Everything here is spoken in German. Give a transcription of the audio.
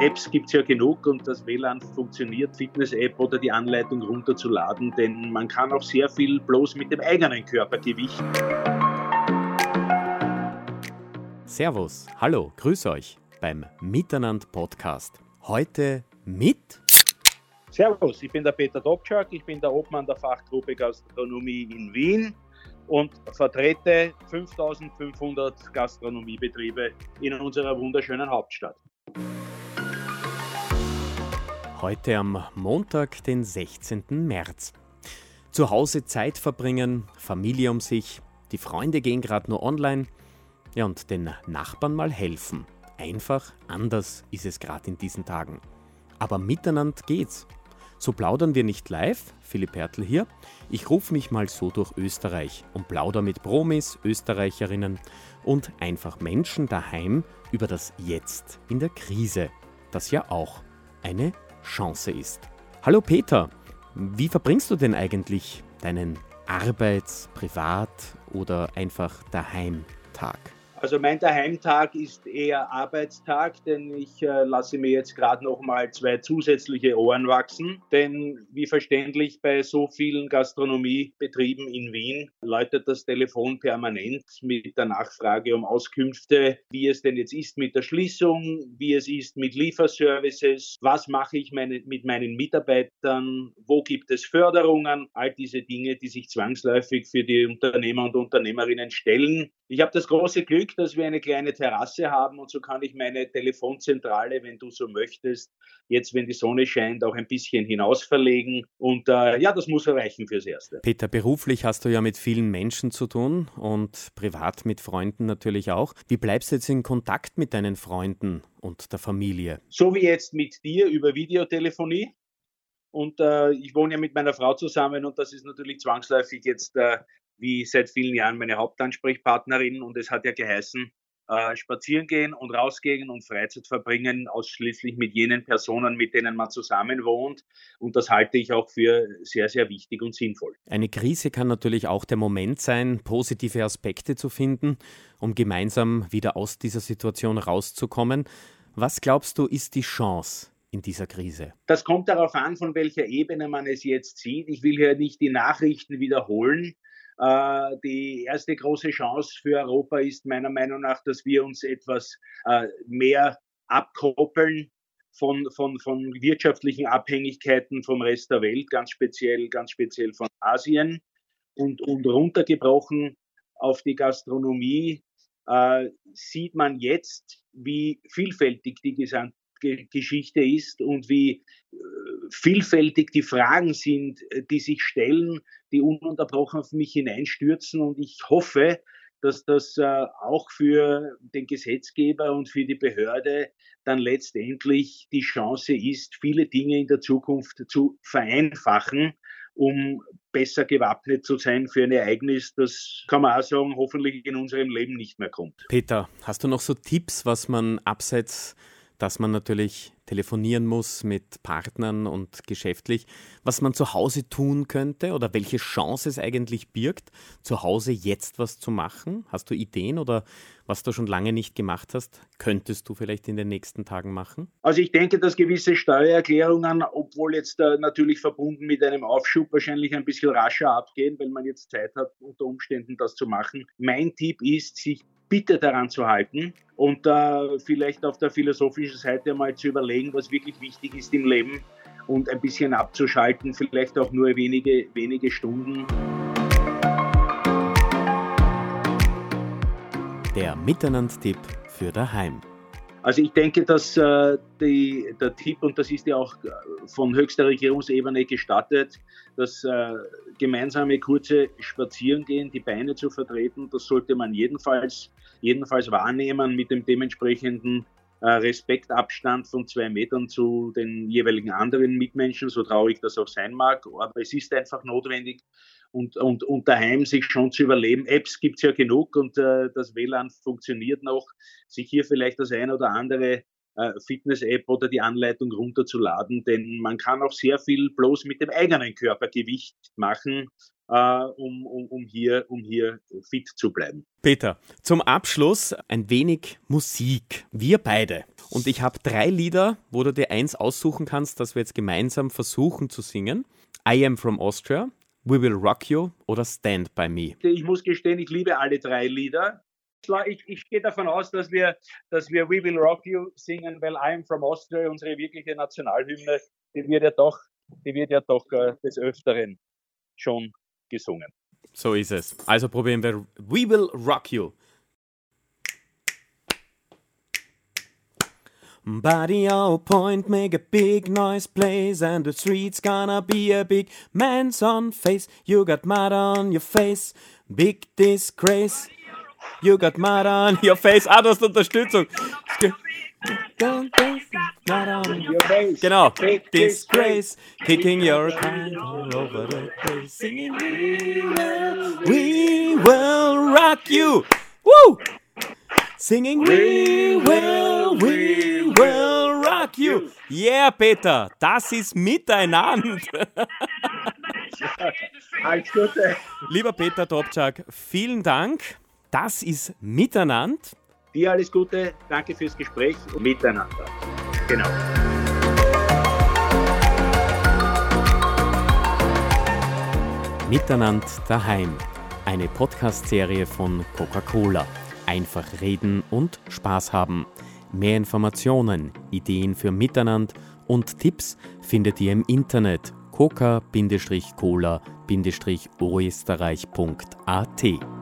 Apps gibt es ja genug und das WLAN funktioniert, Fitness-App oder die Anleitung runterzuladen, denn man kann auch sehr viel bloß mit dem eigenen Körpergewicht. Servus, hallo, grüß euch beim Miteinander Podcast. Heute mit Servus, ich bin der Peter Dobczak, ich bin der Obmann der Fachgruppe Gastronomie in Wien und vertrete 5500 Gastronomiebetriebe in unserer wunderschönen Hauptstadt. Heute am Montag, den 16. März. Zu Hause Zeit verbringen, Familie um sich, die Freunde gehen gerade nur online. Ja, und den Nachbarn mal helfen. Einfach anders ist es gerade in diesen Tagen. Aber miteinander geht's. So plaudern wir nicht live, Philipp Hertel hier. Ich rufe mich mal so durch Österreich und plauder mit Promis, Österreicherinnen und einfach Menschen daheim über das Jetzt in der Krise, das ja auch eine Chance ist. Hallo Peter, wie verbringst du denn eigentlich deinen Arbeits-, Privat- oder einfach Daheim-Tag? Also mein Daheimtag ist eher Arbeitstag, denn ich äh, lasse mir jetzt gerade noch mal zwei zusätzliche Ohren wachsen. Denn wie verständlich bei so vielen Gastronomiebetrieben in Wien läutet das Telefon permanent mit der Nachfrage um Auskünfte, wie es denn jetzt ist mit der Schließung, wie es ist mit Lieferservices, was mache ich meine, mit meinen Mitarbeitern, wo gibt es Förderungen, all diese Dinge, die sich zwangsläufig für die Unternehmer und Unternehmerinnen stellen. Ich habe das große Glück, dass wir eine kleine Terrasse haben und so kann ich meine Telefonzentrale, wenn du so möchtest, jetzt, wenn die Sonne scheint, auch ein bisschen hinaus verlegen. Und äh, ja, das muss erreichen fürs Erste. Peter, beruflich hast du ja mit vielen Menschen zu tun und privat mit Freunden natürlich auch. Wie bleibst du jetzt in Kontakt mit deinen Freunden und der Familie? So wie jetzt mit dir über Videotelefonie. Und äh, ich wohne ja mit meiner Frau zusammen und das ist natürlich zwangsläufig jetzt äh, wie seit vielen Jahren meine Hauptansprechpartnerin und es hat ja geheißen, äh, spazieren gehen und rausgehen und Freizeit verbringen, ausschließlich mit jenen Personen, mit denen man zusammen wohnt. Und das halte ich auch für sehr, sehr wichtig und sinnvoll. Eine Krise kann natürlich auch der Moment sein, positive Aspekte zu finden, um gemeinsam wieder aus dieser Situation rauszukommen. Was glaubst du, ist die Chance? in dieser Krise? Das kommt darauf an, von welcher Ebene man es jetzt sieht. Ich will hier nicht die Nachrichten wiederholen. Äh, die erste große Chance für Europa ist meiner Meinung nach, dass wir uns etwas äh, mehr abkoppeln von, von, von wirtschaftlichen Abhängigkeiten vom Rest der Welt, ganz speziell, ganz speziell von Asien. Und, und runtergebrochen auf die Gastronomie äh, sieht man jetzt, wie vielfältig die gesamte Geschichte ist und wie vielfältig die Fragen sind, äh, die sich stellen, die ununterbrochen auf mich hineinstürzen. Und ich hoffe, dass das äh, auch für den Gesetzgeber und für die Behörde dann letztendlich die Chance ist, viele Dinge in der Zukunft zu vereinfachen, um besser gewappnet zu sein für ein Ereignis, das kann man auch sagen, hoffentlich in unserem Leben nicht mehr kommt. Peter, hast du noch so Tipps, was man abseits dass man natürlich telefonieren muss mit Partnern und geschäftlich, was man zu Hause tun könnte oder welche Chance es eigentlich birgt, zu Hause jetzt was zu machen? Hast du Ideen oder was du schon lange nicht gemacht hast, könntest du vielleicht in den nächsten Tagen machen? Also ich denke, dass gewisse Steuererklärungen, obwohl jetzt äh, natürlich verbunden mit einem Aufschub wahrscheinlich ein bisschen rascher abgehen, weil man jetzt Zeit hat, unter Umständen das zu machen. Mein Tipp ist, sich bitte daran zu halten und äh, vielleicht auf der philosophischen Seite mal zu überlegen, was wirklich wichtig ist im Leben und ein bisschen abzuschalten, vielleicht auch nur wenige, wenige Stunden. Der Miteinander-Tipp für daheim. Also ich denke, dass äh, die, der Tipp, und das ist ja auch äh, von höchster Regierungsebene gestattet, das äh, gemeinsame kurze Spazierengehen, die Beine zu vertreten, das sollte man jedenfalls, jedenfalls wahrnehmen mit dem dementsprechenden äh, Respektabstand von zwei Metern zu den jeweiligen anderen Mitmenschen, so traurig das auch sein mag. Aber es ist einfach notwendig, und, und, und daheim sich schon zu überleben. Apps gibt es ja genug und äh, das WLAN funktioniert noch. Sich hier vielleicht das ein oder andere äh, Fitness-App oder die Anleitung runterzuladen, denn man kann auch sehr viel bloß mit dem eigenen Körpergewicht machen um, um, um, hier, um hier fit zu bleiben. Peter, zum Abschluss ein wenig Musik. Wir beide. Und ich habe drei Lieder, wo du dir eins aussuchen kannst, das wir jetzt gemeinsam versuchen zu singen. I Am From Austria, We Will Rock You oder Stand By Me. Ich muss gestehen, ich liebe alle drei Lieder. Ich, ich gehe davon aus, dass wir, dass wir We Will Rock You singen, weil I Am From Austria, unsere wirkliche Nationalhymne, die wird ja doch, die wird ja doch äh, des Öfteren schon gesungen. So ist es. Also probieren wir We Will Rock You. Body on point, make a big noise, plays, and the street's gonna be a big man's on face. You got mud on your face, big disgrace. You got mud on your face. Ah, du hast Unterstützung. Genau. Disgrace, kicking your kind all over the place, singing We will, we will rock you. Woo! Singing We will, we will rock you. Yeah, Peter, das ist miteinander. Alles Gute. Lieber Peter Dobczak, vielen Dank. Das ist Miteinander. Dir alles Gute, danke fürs Gespräch und miteinander. Genau. Miteinander daheim. Eine Podcast-Serie von Coca-Cola. Einfach reden und Spaß haben. Mehr Informationen, Ideen für Miteinander und Tipps findet ihr im Internet coca-cola-oesterreich.at.